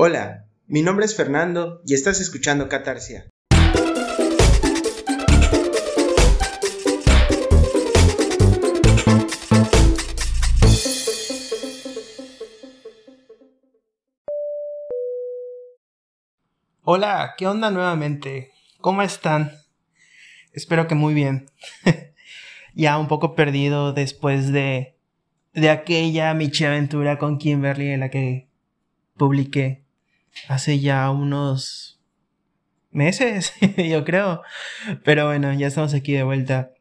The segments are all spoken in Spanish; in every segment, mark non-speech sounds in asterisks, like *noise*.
Hola, mi nombre es Fernando y estás escuchando Catarsia. Hola, ¿qué onda nuevamente? ¿Cómo están? Espero que muy bien. *laughs* ya un poco perdido después de, de aquella Michi aventura con Kimberly en la que publiqué hace ya unos meses, *laughs* yo creo. Pero bueno, ya estamos aquí de vuelta.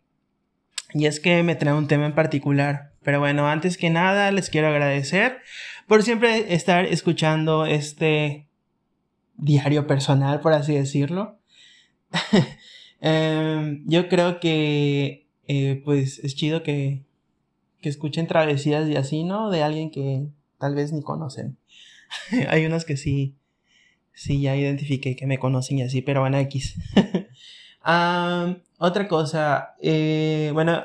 Y es que me trae un tema en particular. Pero bueno, antes que nada, les quiero agradecer por siempre estar escuchando este diario personal, por así decirlo. *laughs* Em, yo creo que, eh, pues, es chido que, que escuchen travesías y así, ¿no? De alguien que tal vez ni conocen. *laughs* Hay unos que sí, sí, ya identifiqué que me conocen y así, pero van a X. *laughs* otra cosa, eh, bueno,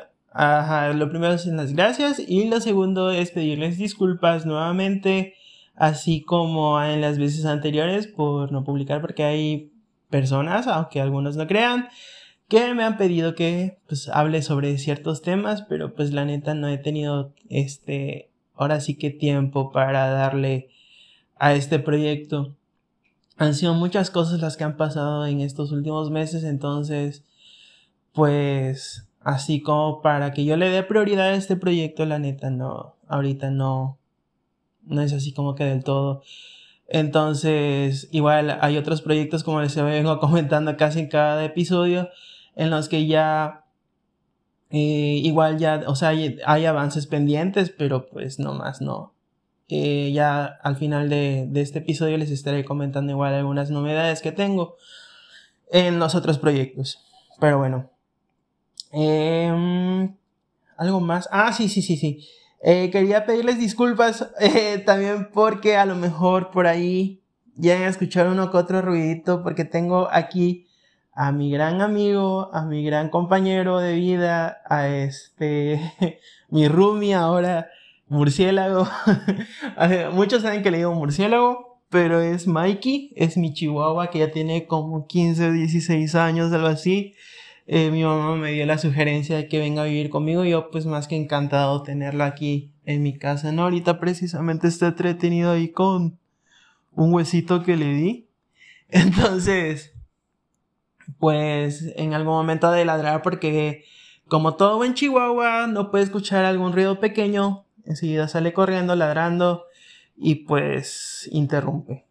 lo primero son las gracias y lo segundo es pedirles disculpas nuevamente, así como en las veces anteriores por no publicar porque hay personas, aunque algunos no crean, que me han pedido que pues hable sobre ciertos temas, pero pues la neta no he tenido este ahora sí que tiempo para darle a este proyecto. Han sido muchas cosas las que han pasado en estos últimos meses, entonces, pues, así como para que yo le dé prioridad a este proyecto, la neta, no, ahorita no, no es así como que del todo. Entonces, igual hay otros proyectos como les vengo *laughs* comentando casi en cada episodio, en los que ya, eh, igual ya, o sea, hay, hay avances pendientes, pero pues no más, no, ya al final de, este episodio les estaré comentando igual algunas novedades que tengo en los otros proyectos. Pero bueno. Em, algo más. Ah, sí, sí, sí, sí. Eh, quería pedirles disculpas *laughs* eh, también porque a lo mejor por ahí llegan a escuchar uno que otro ruidito porque tengo aquí a mi gran amigo, a mi gran compañero de vida, a este, *laughs* mi roomie ahora, murciélago. *laughs* Muchos saben que le digo murciélago, pero es Mikey, es mi chihuahua que ya tiene como 15 o 16 años, algo así. Eh, mi mamá me dio la sugerencia de que venga a vivir conmigo. Yo, pues, más que encantado tenerla aquí en mi casa. No, ahorita precisamente está entretenido ahí con un huesito que le di. *laughs* Entonces, pues, en algún momento de ladrar, porque como todo buen chihuahua, no puede escuchar algún ruido pequeño, enseguida sale corriendo, ladrando y pues interrumpe.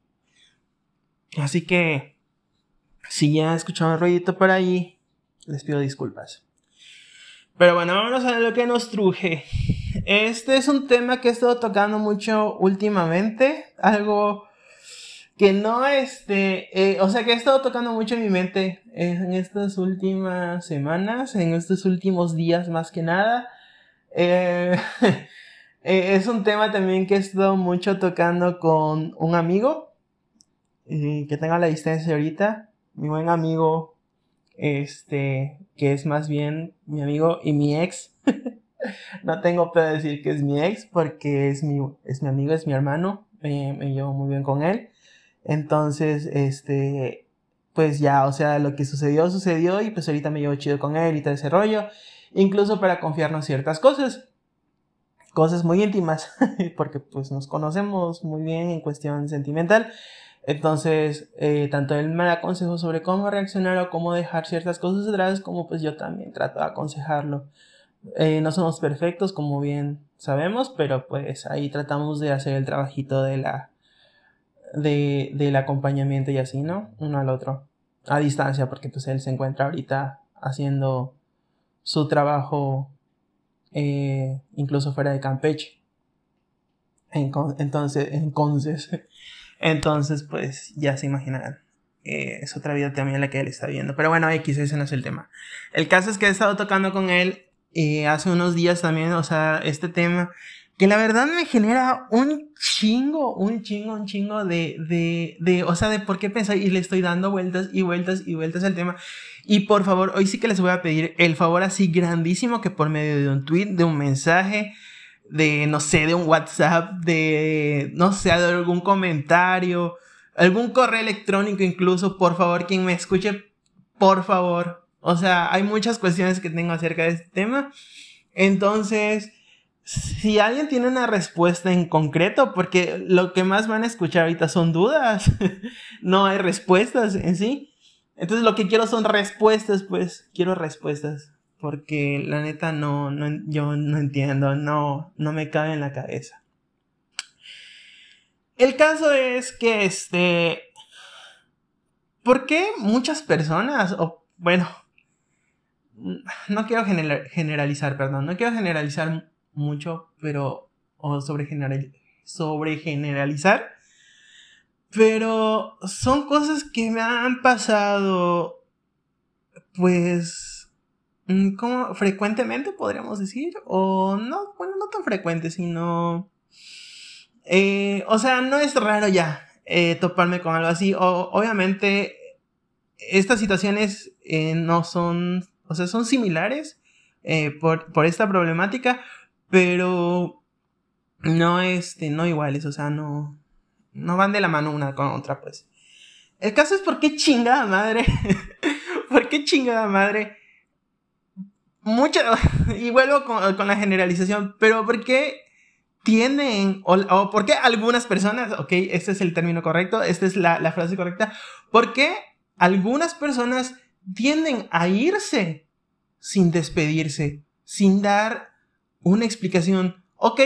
Así que si ya escuchado un ruidito por ahí, les pido disculpas. Pero bueno, vámonos a lo que nos truje. Este es un tema que he estado tocando mucho últimamente, algo que no este, eh, o sea que he estado tocando mucho en mi mente en estas últimas semanas, en estos últimos días más que nada. Eh, *laughs* Eh, es un tema también que he estado mucho tocando con un amigo eh, que tengo a la distancia ahorita. Mi buen amigo, este, que es más bien mi amigo y mi ex. *laughs* no tengo pedo decir que es mi ex porque es mi, es mi amigo, es mi hermano. me llevo muy bien con él. Entonces, este, pues ya, o sea, lo que sucedió, sucedió y pues ahorita me llevo chido con él y todo ese rollo. Incluso para confiarnos ciertas cosas cosas muy íntimas, *laughs* porque pues nos conocemos muy bien en cuestión sentimental. Entonces, eh, tanto él me da consejos sobre cómo reaccionar o cómo dejar ciertas cosas atrás, como pues yo también trato de aconsejarlo. Eh, no somos perfectos, como bien sabemos, pero pues ahí tratamos de hacer el trabajito de la, de, del acompañamiento y así, ¿no? Uno al otro. A distancia, porque pues él se encuentra ahorita haciendo su trabajo eh, incluso fuera de Campeche. Entonces, entonces, *laughs* entonces, pues ya se imaginarán. Eh, es otra vida también la que él está viendo. Pero bueno, X, ese no es el tema. El caso es que he estado tocando con él eh, hace unos días también, o sea, este tema que la verdad me genera un chingo, un chingo, un chingo de, de, de, o sea, de por qué pensar y le estoy dando vueltas y vueltas y vueltas al tema. Y por favor, hoy sí que les voy a pedir el favor así grandísimo que por medio de un tweet, de un mensaje, de, no sé, de un WhatsApp, de, no sé, de algún comentario, algún correo electrónico incluso, por favor, quien me escuche, por favor. O sea, hay muchas cuestiones que tengo acerca de este tema. Entonces, si alguien tiene una respuesta en concreto, porque lo que más van a escuchar ahorita son dudas, *laughs* no hay respuestas en sí. Entonces lo que quiero son respuestas, pues quiero respuestas, porque la neta no, no yo no entiendo, no, no me cabe en la cabeza. El caso es que este, ¿por qué muchas personas, o bueno, no quiero generalizar, perdón, no quiero generalizar mucho, pero, o sobre, generalizar, pero son cosas que me han pasado, pues, mm, como frecuentemente podríamos decir, o no, bueno, no tan frecuente, sino, eh, o sea, no es raro ya eh, toparme con algo así, o, obviamente estas situaciones eh, no son, o sea, son similares por, por esta problemática, pero no, este, no iguales, o sea, no, no van de la mano una con otra, pues. El caso es por qué chingada madre, *laughs* por qué chingada madre, mucha, *laughs* y vuelvo con, la generalización, pero por qué tienden, o, por qué algunas personas, ok, este es el término correcto, esta es la, la frase correcta, por qué algunas personas tienden a irse sin despedirse, sin dar una explicación. Ok,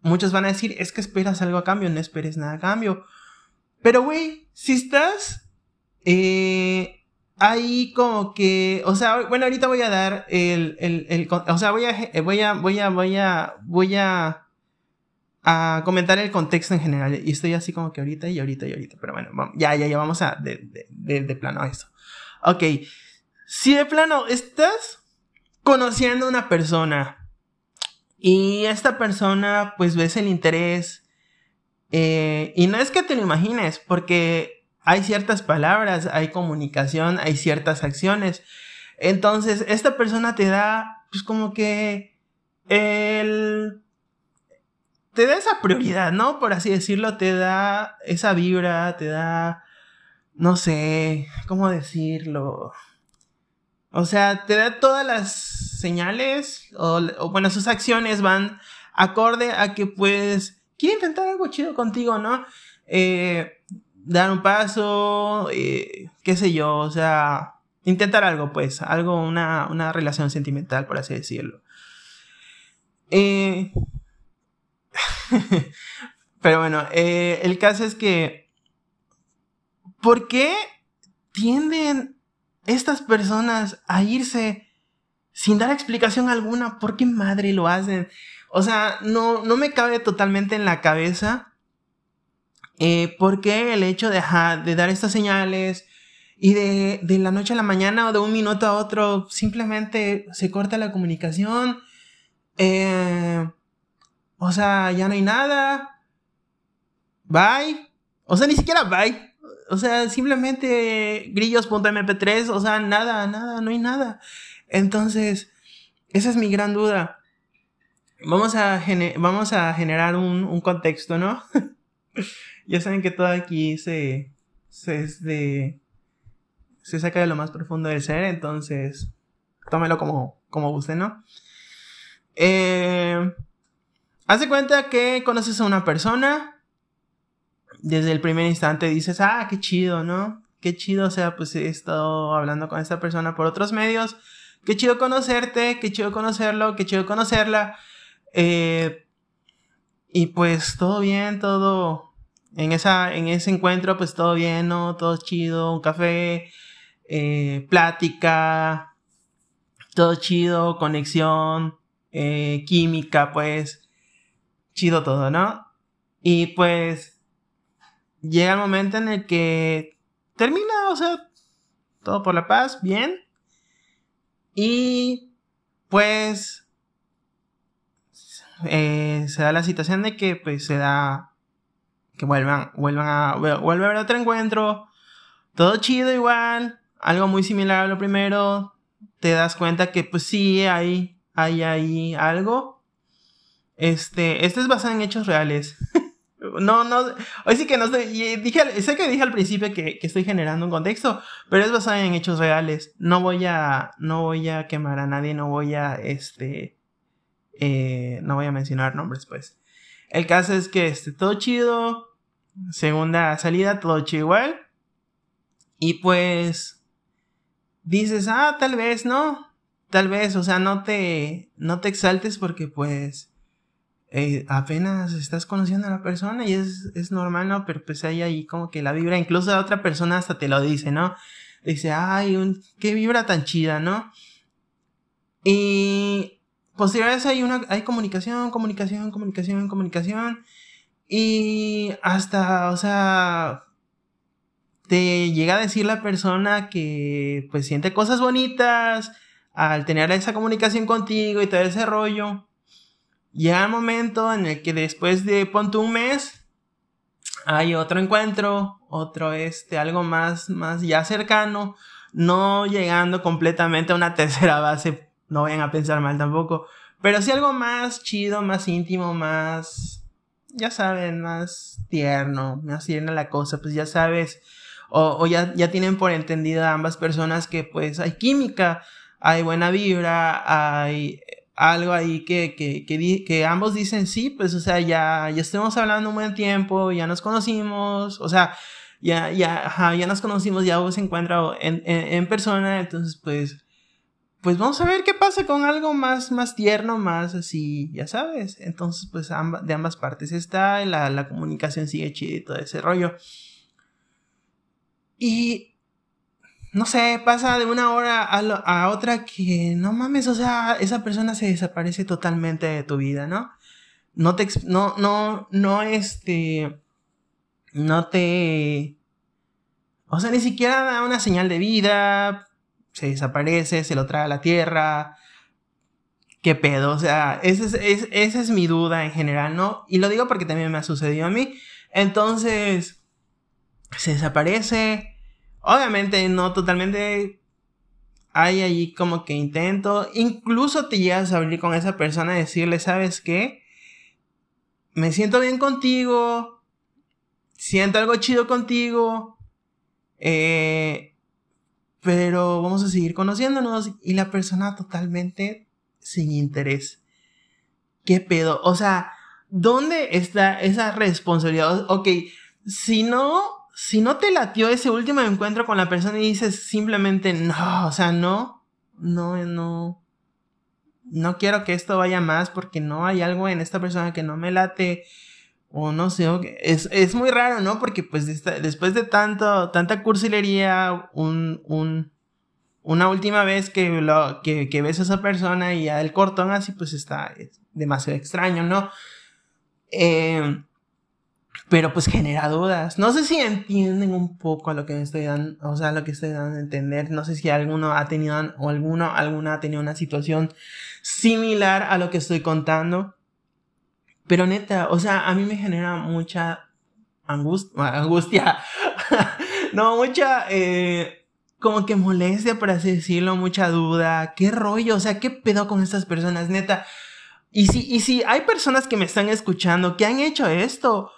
muchos van a decir, es que esperas algo a cambio, no esperes nada a cambio. Pero, güey, si estás eh, ahí como que, o sea, bueno, ahorita voy a dar el, el, el o sea, voy a, eh, voy a, voy a, voy a, voy a, a comentar el contexto en general. Y estoy así como que ahorita y ahorita y ahorita. Pero bueno, ya, ya, ya vamos a de, de, de plano a eso. Ok. Si de plano estás conociendo a una persona y esta persona, pues ves el interés. Eh, y no es que te lo imagines, porque hay ciertas palabras, hay comunicación, hay ciertas acciones. Entonces, esta persona te da, pues como que el... Te da esa prioridad, ¿no? Por así decirlo, te da esa vibra, te da... No sé, ¿cómo decirlo? O sea, te da todas las señales o, bueno, sus acciones van acorde a que pues quiere intentar algo chido contigo, ¿no? Eh, dar un paso, eh, qué sé yo, o sea, intentar algo, pues, algo, una, una relación sentimental, por así decirlo. Eh, *laughs* pero bueno, el caso es que, ¿por qué tienden estas personas a irse sin dar explicación alguna, ¿por qué madre lo hacen? O sea, no, no me cabe totalmente en la cabeza eh, por qué el hecho de, de dar estas señales y de, de, la noche a la mañana o de un minuto a otro simplemente se corta la comunicación. Eh, o sea, ya no hay nada. Bye. O sea, ni siquiera bye. O sea, simplemente grillos.mp3, o sea, nada, nada, no hay nada. Entonces, esa es mi gran duda. Vamos a, vamos a generar un, contexto, ¿no? *laughs* ya saben que todo aquí se, se, de, se saca de lo más profundo del ser, entonces tómelo como, como guste, ¿no? Eh, hace cuenta que conoces a una persona, desde el primer instante dices, ah, qué chido, ¿no? Qué chido, o sea, pues he estado hablando con esta persona por otros medios. Qué chido conocerte, qué chido conocerlo, qué chido conocerla. Eh, y pues todo bien, todo en, esa, en ese encuentro, pues todo bien, ¿no? Todo chido, un café, eh, plática, todo chido, conexión, eh, química, pues chido todo, ¿no? Y pues llega el momento en el que termina, o sea, todo por la paz, bien. Y pues eh, se da la situación de que pues se da que vuelvan, vuelvan a, vuelve a haber otro encuentro, todo chido igual, algo muy similar a lo primero, te das cuenta que pues sí hay, hay algo. Este, este es basado en hechos reales. No, no, hoy sí que no estoy, dije, sé que dije al principio que, que, estoy generando un contexto, pero es basado en hechos reales. No voy a, no voy a quemar a nadie, no voy a, este, eh, no voy a mencionar nombres, pues. El caso es que, este, todo chido, segunda salida, todo chido igual. Y pues, dices, ah, tal vez, ¿no? Tal vez, o sea, no te, no te exaltes porque pues eh, apenas estás conociendo a la persona y es, es normal, ¿no? Pero pues hay ahí como que la vibra, incluso la otra persona hasta te lo dice, ¿no? Dice, ay, un, qué vibra tan chida, ¿no? Y posterior a eso hay una, hay comunicación, comunicación, comunicación, comunicación. Y hasta, o sea, te llega a decir la persona que pues siente cosas bonitas al tener esa comunicación contigo y todo ese rollo. Llega el momento en el que después de ponte un mes hay otro encuentro, otro este, algo más, más ya cercano, no llegando completamente a una *laughs* tercera base, no vayan a pensar mal tampoco, pero sí algo más chido, más íntimo, más, ya saben, más tierno, más tierna la cosa, pues ya sabes, o, ya, ya tienen por entendido ambas personas que pues hay química, hay buena vibra, hay algo ahí que, que, que, ambos dicen sí, pues, o sea, ya, ya estemos hablando un buen tiempo, ya nos conocimos, o sea, ya, ya, ya nos conocimos, ya se encuentra en, en, en, persona, entonces, pues, pues vamos a ver qué pasa con algo más, más tierno, más así, ya sabes. Entonces, pues, de ambas partes está, la, la comunicación sigue chida y todo ese rollo. Y no sé, pasa de una hora a, otra que no mames, o sea, esa persona se desaparece totalmente de tu vida, ¿no? No te, no, no, no, este, no te, o sea, ni siquiera da una señal de vida, se desaparece, se lo trae a la tierra, qué pedo, o sea, es, esa es mi duda en general, ¿no? Y lo digo porque también me ha sucedido a mí, entonces, se desaparece, Obviamente no totalmente hay allí como que intento, incluso te llegas a abrir con esa persona y decirle, ¿sabes qué? Me siento bien contigo, siento algo chido contigo, eh, pero vamos a seguir conociéndonos y la persona totalmente sin interés. ¿Qué pedo? O sea, ¿dónde está esa responsabilidad? Ok, si no si no te latió ese último encuentro con la persona y dices simplemente no, o sea, no, no, no, no quiero que esto vaya más porque no hay algo en esta persona que no me late o no sé, es, es muy raro, ¿no? Porque pues después de tanto, tanta cursilería, un, un, una última vez que, lo, que, que ves a esa persona y ya el cortón así, pues está demasiado extraño, ¿no? Eh, pero pues genera dudas. No sé si entienden un poco a lo que me estoy dando, o sea, lo que estoy dando a entender. No sé si alguno ha tenido, o alguno, alguna ha tenido una situación similar a lo que estoy contando. Pero neta, o sea, a mí me genera mucha angustia, angustia, *laughs* no, mucha, eh, como que molestia, por así decirlo, mucha duda. ¿Qué rollo? O sea, ¿qué pedo con estas personas? Neta. Y si, y si hay personas que me están escuchando que han hecho esto,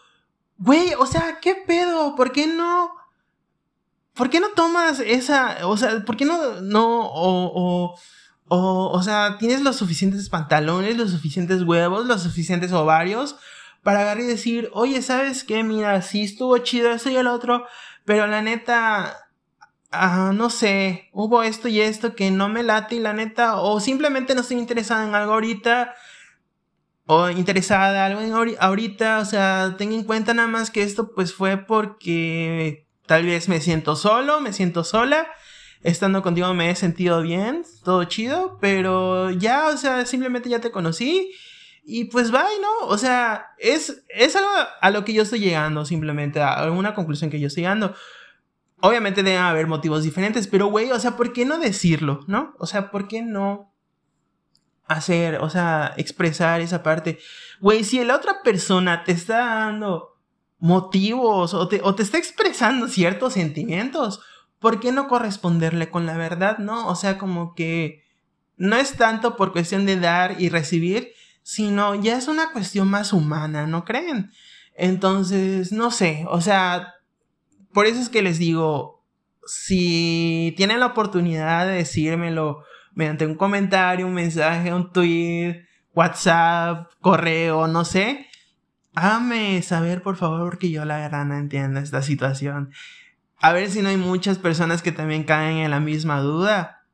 Güey, o sea, ¿qué pedo? ¿Por qué no? ¿Por qué no tomas esa? O sea, ¿por qué no, no, o, o, o, o sea, tienes los suficientes pantalones, los suficientes huevos, los suficientes ovarios para agarrar y decir, oye, ¿sabes qué? Mira, sí estuvo chido eso y el otro, pero la neta, ah, no sé, hubo esto y esto que no me late y la neta, o simplemente no estoy interesada en algo ahorita, o interesada algo ahorita, o sea, ten en cuenta nada más que esto pues fue porque tal vez me siento solo, me siento sola, estando contigo me he sentido bien, todo chido, pero ya, o sea, simplemente ya te conocí y pues bye, ¿no? O sea, es, es algo a lo que yo estoy llegando, simplemente, a alguna conclusión que yo estoy llegando. Obviamente deben haber motivos diferentes, pero güey, o sea, ¿por qué no decirlo, no? O sea, ¿por qué no hacer, o sea, expresar esa parte. Güey, si la otra persona te está dando motivos o te, o te está expresando ciertos sentimientos, ¿por qué no corresponderle con la verdad, no? O sea, como que no es tanto por cuestión de dar y recibir, sino ya es una cuestión más humana, ¿no creen? Entonces, no sé, o sea, por eso es que les digo, si tienen la oportunidad de decírmelo mediante un comentario, un mensaje, un tweet, WhatsApp, correo, no sé, hágame saber por favor porque yo la verdad no entiendo esta situación. A ver si no hay muchas personas que también caen en la misma duda.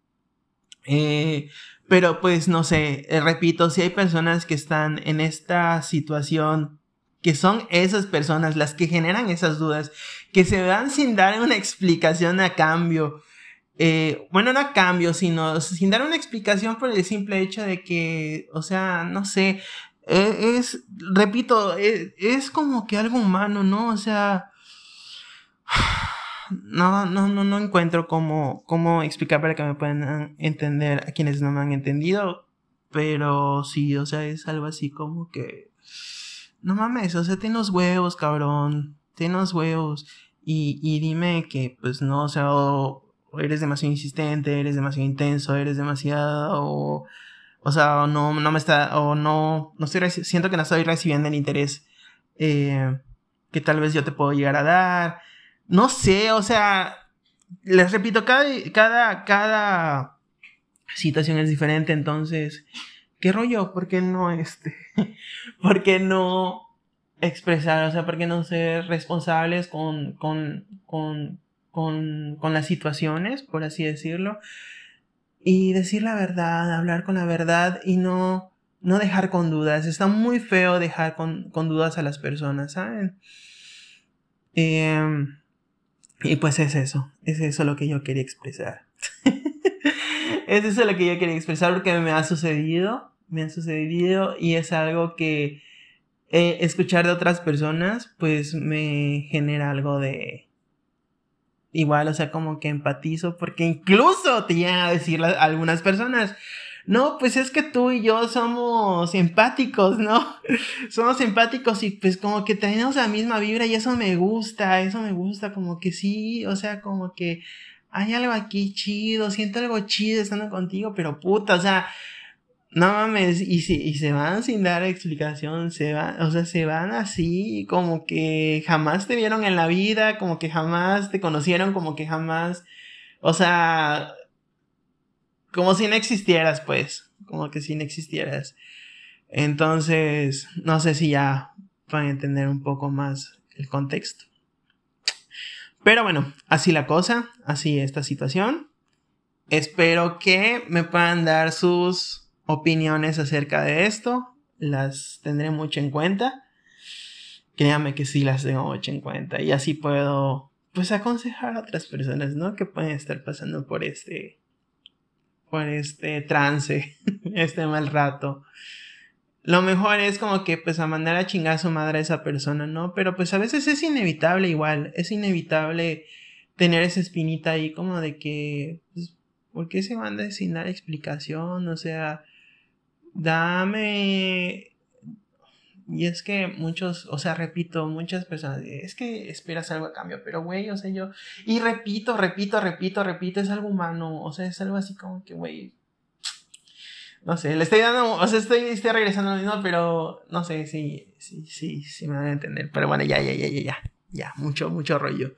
Eh, pero pues no sé, eh, repito, si hay personas que están en esta situación, que son esas personas las que generan esas dudas, que se van sin dar una explicación a cambio. Eh, bueno, no a cambio, sino sin dar una explicación por el simple hecho de que, o sea, no sé, e, es, repito, es, es como que algo humano, ¿no? O sea, *sighs* no, no, no, no encuentro cómo, cómo explicar para que me puedan entender a quienes no me han entendido. Pero sí, o sea, es algo así como que. No mames, o sea, tienes huevos, cabrón. Tienes huevos. Y, y dime que, pues no, o sea, eres demasiado insistente, eres demasiado intenso, eres demasiado. O, sea, no, no me está. O no. no estoy siento que no estoy recibiendo el interés eh, que tal vez yo te puedo llegar a dar no sé, o sea, les repito, cada, cada, cada situación es diferente, entonces, ¿qué rollo? ¿Por qué no este? *laughs* ¿Por qué no expresar? O sea, ¿por qué no ser responsables con, con, con, con, las situaciones, por así decirlo? Y decir la verdad, hablar con la verdad y no, no dejar con dudas. Está muy feo dejar con, con dudas a las personas, ¿saben? Eh, y pues es eso, es eso lo que yo quería expresar. *laughs* es eso lo que yo quería expresar porque me ha sucedido, me ha sucedido y es algo que eh, escuchar de otras personas pues me genera algo de igual, o sea, como que empatizo porque incluso te llegan a decir algunas personas, no, pues es que tú y yo somos empáticos, ¿no? *laughs* somos empáticos y pues como que tenemos la misma vibra y eso me gusta, eso me gusta, como que sí, o sea, como que hay algo aquí chido, siento algo chido estando contigo, pero puta, o sea, no mames, y, si, y se van sin dar explicación, se van, o sea, se van así, como que jamás te vieron en la vida, como que jamás te conocieron, como que jamás, o sea, como si no existieras, pues, como que si no existieras. Entonces, no sé si ya pueden entender un poco más el contexto. Pero bueno, así la cosa, así esta situación. Espero que me puedan dar sus opiniones acerca de esto. Las tendré mucho en cuenta. Créanme que sí las tengo mucho en cuenta. Y así puedo, pues, aconsejar a otras personas, ¿no? Que pueden estar pasando por este, por este trance, *laughs* este mal rato. Lo mejor es como que pues a mandar a chingar a su madre a esa persona, ¿no? Pero pues a veces es inevitable igual, es inevitable tener esa espinita ahí como de que, pues, ¿por qué se manda sin dar explicación? O sea, dame y es que muchos, o sea, repito, muchas personas, es que esperas algo a cambio, pero güey, o sea, yo, y repito, repito, repito, repito, es algo humano, o sea, es algo así como que, güey, no sé, le estoy dando, o sea, estoy, estoy regresando a lo mismo, pero no sé si, sí, sí, sí me van a entender, pero bueno, ya, ya, ya, ya, ya, ya, mucho, mucho rollo.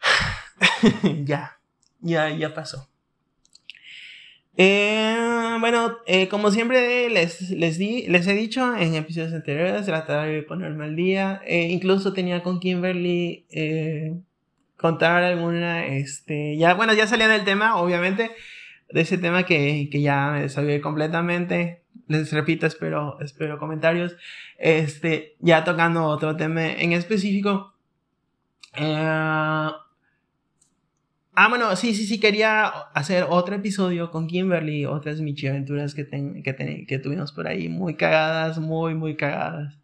*sighs* ya, ya, ya pasó. Eh, bueno, eh, como siempre les, les, di, les he dicho en episodios anteriores, tratar de ponerme al día. Eh, incluso tenía con Kimberly eh, contar alguna, este, ya, bueno, ya salía del tema, obviamente, de ese tema que, que ya me desahogué completamente. Les repito, espero, espero comentarios. Este, ya tocando otro tema en específico. Eh, Ah, bueno, sí, sí, sí, quería hacer otro episodio con Kimberly, otras Michi aventuras que, que, que tuvimos por ahí, muy cagadas, muy, muy cagadas.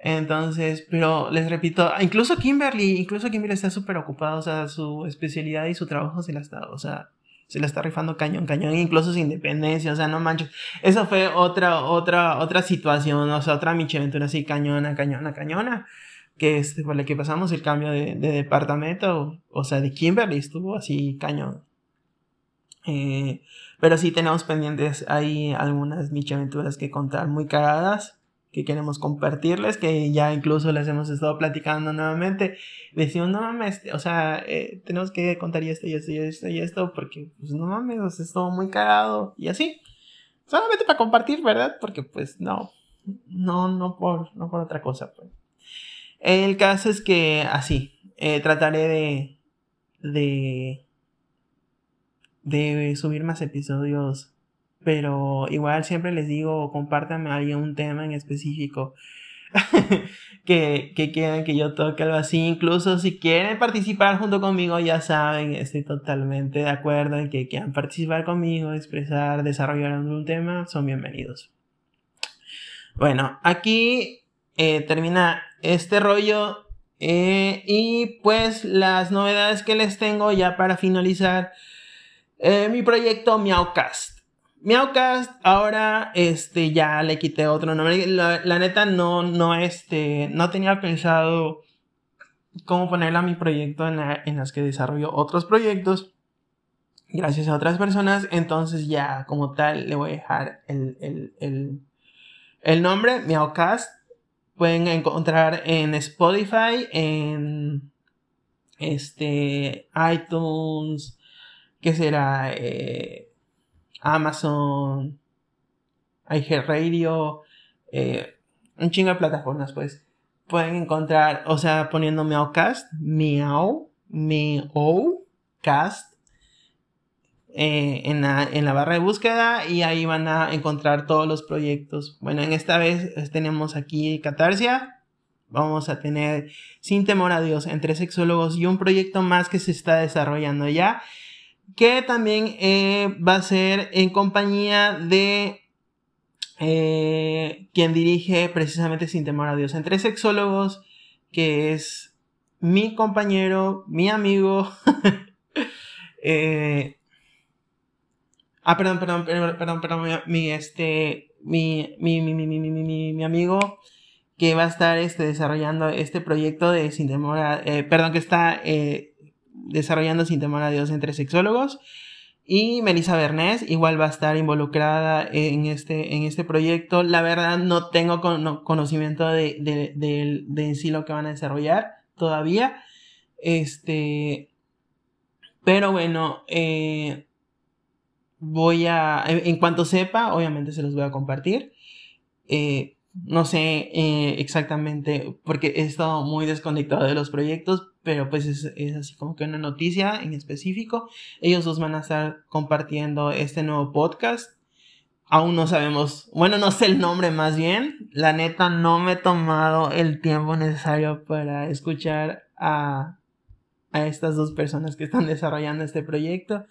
Entonces, pero les repito, incluso Kimberly, incluso Kimberly está súper ocupada, o sea, su especialidad y su trabajo se la está, o sea, se la está rifando cañón, cañón, incluso su independencia, o sea, no manches. Eso fue otra, otra, otra situación, o sea, otra Michi aventura así, cañona, cañona, cañona que este, por la que pasamos el cambio de, departamento, o sea, de Kimberly estuvo así cañón. Eh, pero sí tenemos pendientes, hay algunas Michi aventuras que contar muy cagadas. que queremos compartirles, que ya incluso les hemos estado platicando nuevamente. Decimos, no mames, o sea, eh, tenemos que contar esto y esto y esto y esto, porque, pues no mames, o sea, es todo muy cagado y así. Solamente para compartir, ¿verdad? Porque, pues, no, no, no por, no por otra cosa, pues. El caso es que, así, eh, trataré de, de, de subir más episodios pero igual siempre les digo, compártanme un tema en específico *laughs* que, que quieran que yo toque algo así. Incluso si quieren participar junto conmigo, ya saben, estoy totalmente de acuerdo en que quieran participar conmigo, expresar, desarrollar un tema, son bienvenidos. Bueno, aquí eh, termina este rollo eh, y pues las novedades que les tengo ya para finalizar eh, mi proyecto Miaucast. Miaucast, ahora este, ya le quité otro nombre. La, neta no, no, este, no tenía pensado cómo ponerla a mi proyecto en, la, las que desarrollo otros proyectos. Gracias a otras personas. Entonces ya como tal le voy a dejar el, el, el, el nombre, Miaucast. Pueden encontrar en Spotify, en este, iTunes, ¿qué será? Eh, Amazon, iHeartRadio, eh, un chingo de plataformas, pues. Pueden encontrar, o sea, poniendo Meowcast, Meow, Meowcast, eh, en, la, en la barra de búsqueda y ahí van a encontrar todos los proyectos. Bueno, en esta vez eh, tenemos aquí Catarsia. Vamos a tener Sin Temor a Dios entre sexólogos y un proyecto más que se está desarrollando ya que también eh, va a ser en compañía de quien dirige precisamente Sin Temor a Dios, entre sexólogos, que es mi compañero, mi amigo. *laughs* ah, perdón, perdón, perdón, perdón, mi, este, mi, mi, mi, mi, mi, mi, amigo que va a estar este, desarrollando este proyecto de Sin Temor a, perdón, que está desarrollando Sin temor a Dios entre sexólogos. Y Melissa Bernés igual va a estar involucrada en este, en este proyecto. La verdad no tengo conocimiento de, de, en sí lo que van a desarrollar todavía. Este, pero bueno, eh, voy a, en cuanto sepa, obviamente se los voy a compartir. Eh, no sé eh, exactamente, porque he estado muy desconectado de los proyectos, pero pues es, es, así como que una noticia en específico. Ellos dos van a estar compartiendo este nuevo podcast. Aún no sabemos, bueno, no sé el nombre más bien. La neta no me he tomado el tiempo necesario para escuchar a, a estas dos personas que están desarrollando este proyecto.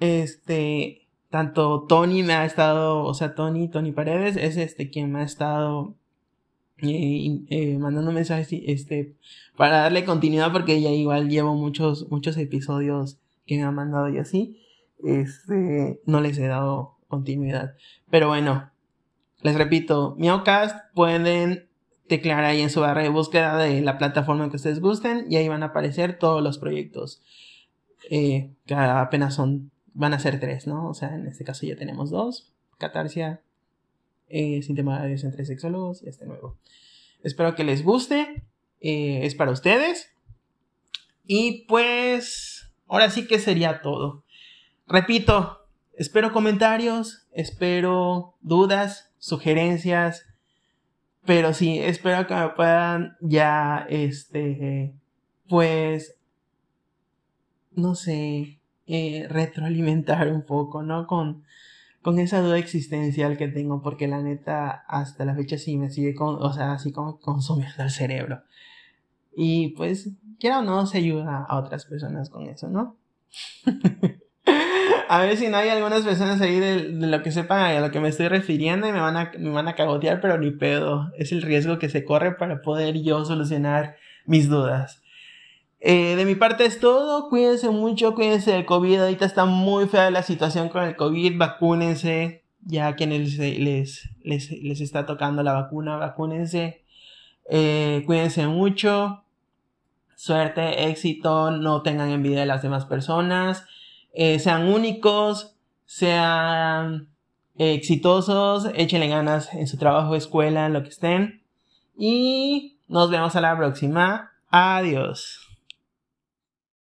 Este, tanto Tony me ha estado, o sea, Tony, Tony Paredes, es este quien me ha estado eh, eh, mandando mensajes este, para darle continuidad porque ya igual llevo muchos, muchos episodios que me han mandado y así, este, no les he dado continuidad. Pero bueno, les repito, Miocast pueden teclear ahí en su barra de búsqueda de la plataforma que ustedes gusten y ahí van a aparecer todos los proyectos. Eh, que apenas son van a ser tres, ¿no? O sea, en este caso ya tenemos dos, Catarsia, eh, sin Dios entre sexólogos y este nuevo. Espero que les guste, eh, es para ustedes. Y pues, ahora sí que sería todo. Repito, espero comentarios, espero dudas, sugerencias, pero sí, espero que me puedan ya, este, pues, no sé, eh, retroalimentar un poco, ¿no? Con, con esa duda existencial que tengo, porque la neta, hasta la fecha sí me sigue, con, o sea, así como consumiendo el cerebro. Y pues, quiera o no, se ayuda a otras personas con eso, ¿no? *laughs* a ver si no hay algunas personas ahí de, lo que sepan a lo que me estoy refiriendo y me van, a, me van a cagotear, pero ni pedo. Es el riesgo que se corre para poder yo solucionar mis dudas. Eh, de mi parte es todo. Cuídense mucho, cuídense del COVID. Ahorita está muy fea la situación con el COVID. Vacúnense. Ya quienes les, les, está tocando la vacuna, vacúnense. Eh, cuídense mucho. Suerte, éxito. No tengan envidia de las demás personas. Eh, sean únicos. Sean exitosos, échenle ganas en su trabajo, escuela, en lo que estén. Y nos vemos a la próxima. Adiós.